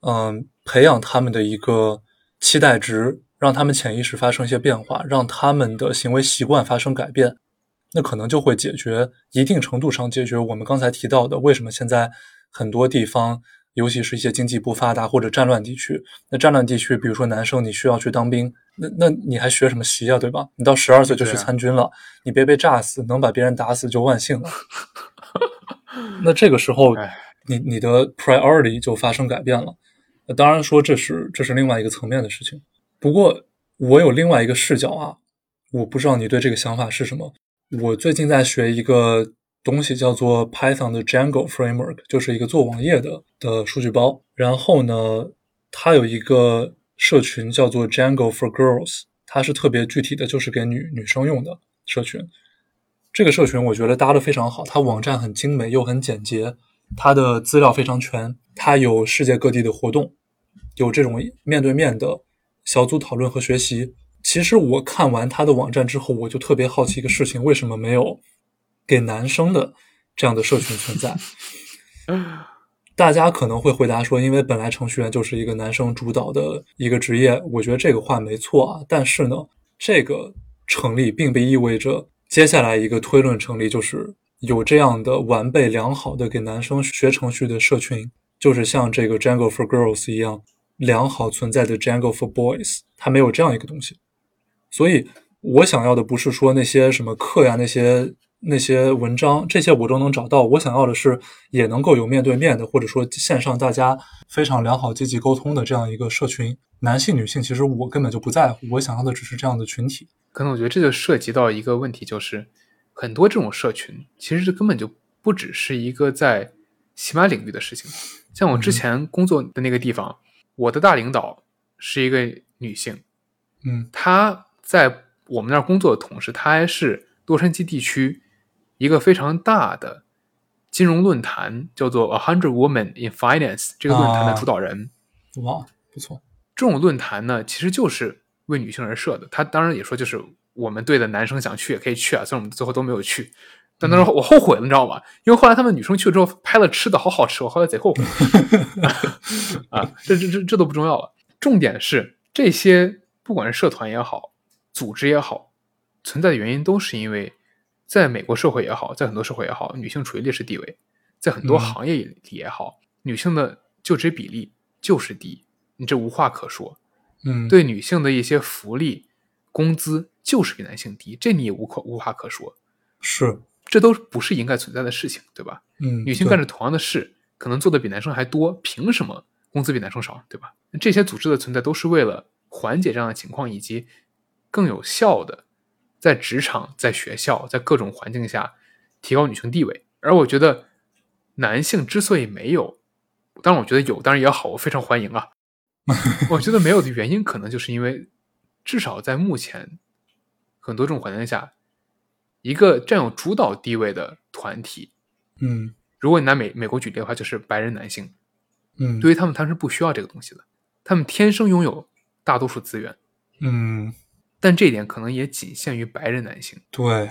嗯，培养他们的一个期待值，让他们潜意识发生一些变化，让他们的行为习惯发生改变。那可能就会解决一定程度上解决我们刚才提到的为什么现在很多地方，尤其是一些经济不发达或者战乱地区，那战乱地区，比如说男生你需要去当兵，那那你还学什么习啊，对吧？你到十二岁就去参军了，你别被炸死，能把别人打死就万幸了。那这个时候哎，你你的 priority 就发生改变了。那当然说这是这是另外一个层面的事情。不过我有另外一个视角啊，我不知道你对这个想法是什么。我最近在学一个东西，叫做 Python 的 Django Framework，就是一个做网页的的数据包。然后呢，它有一个社群叫做 Django for Girls，它是特别具体的，就是给女女生用的社群。这个社群我觉得搭的非常好，它网站很精美又很简洁，它的资料非常全，它有世界各地的活动，有这种面对面的小组讨论和学习。其实我看完他的网站之后，我就特别好奇一个事情：为什么没有给男生的这样的社群存在？大家可能会回答说，因为本来程序员就是一个男生主导的一个职业。我觉得这个话没错啊，但是呢，这个成立并不意味着接下来一个推论成立，就是有这样的完备良好的给男生学程序的社群，就是像这个 Django for Girls 一样良好存在的 Django for Boys，它没有这样一个东西。所以我想要的不是说那些什么课呀，那些那些文章，这些我都能找到。我想要的是也能够有面对面的，或者说线上大家非常良好、积极沟通的这样一个社群。男性、女性，其实我根本就不在乎，我想要的只是这样的群体。可能我觉得这就涉及到一个问题，就是很多这种社群其实根本就不只是一个在喜马领域的事情。像我之前工作的那个地方，我的大领导是一个女性，嗯她在我们那儿工作的同时，她还是洛杉矶地区一个非常大的金融论坛，叫做 A Hundred Women in Finance 这个论坛的主导人。哇，不错。这种论坛呢，其实就是为女性而设的。他当然也说，就是我们队的男生想去也可以去啊，虽然我们最后都没有去。但那时候我后悔了，你知道吗？因为后来他们女生去了之后拍了吃的，好好吃，我后来贼后悔。啊，这这这这都不重要了，重点是这些不管是社团也好，组织也好，存在的原因都是因为，在美国社会也好，在很多社会也好，女性处于劣势地位，在很多行业里也好，女性的就职比例就是低。你这无话可说，嗯，对女性的一些福利、工资就是比男性低，这你也无可无话可说，是，这都不是应该存在的事情，对吧？嗯，女性干着同样的事，可能做的比男生还多，凭什么工资比男生少，对吧？这些组织的存在都是为了缓解这样的情况，以及更有效的在职场、在学校、在各种环境下提高女性地位。而我觉得，男性之所以没有，当然我觉得有，当然也好，我非常欢迎啊。我觉得没有的原因，可能就是因为，至少在目前很多这种环境下，一个占有主导地位的团体，嗯，如果你拿美美国举例的话，就是白人男性，嗯，对于他们，他们是不需要这个东西的，他们天生拥有大多数资源，嗯，但这一点可能也仅限于白人男性。对，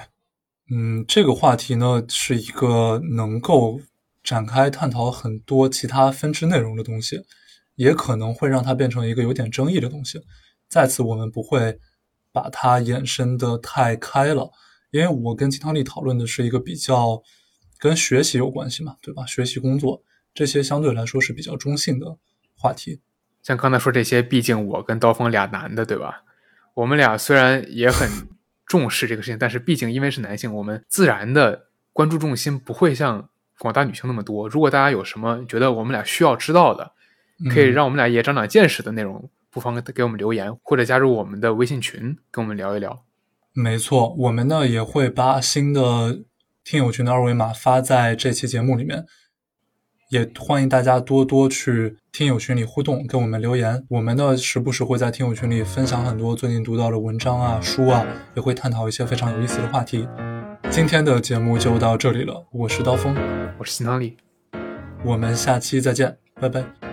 嗯，这个话题呢，是一个能够展开探讨很多其他分支内容的东西。也可能会让它变成一个有点争议的东西。在此，我们不会把它延伸的太开了，因为我跟金汤力讨论的是一个比较跟学习有关系嘛，对吧？学习、工作这些相对来说是比较中性的话题。像刚才说这些，毕竟我跟刀锋俩男的，对吧？我们俩虽然也很重视这个事情，但是毕竟因为是男性，我们自然的关注重心不会像广大女性那么多。如果大家有什么觉得我们俩需要知道的，可以让我们俩也长长见识的内容，不妨给我们留言，或者加入我们的微信群，跟我们聊一聊。没错，我们呢也会把新的听友群的二维码发在这期节目里面，也欢迎大家多多去听友群里互动，跟我们留言。我们呢时不时会在听友群里分享很多最近读到的文章啊、书啊，也会探讨一些非常有意思的话题。今天的节目就到这里了，我是刀锋，我是新汤力，我们下期再见，拜拜。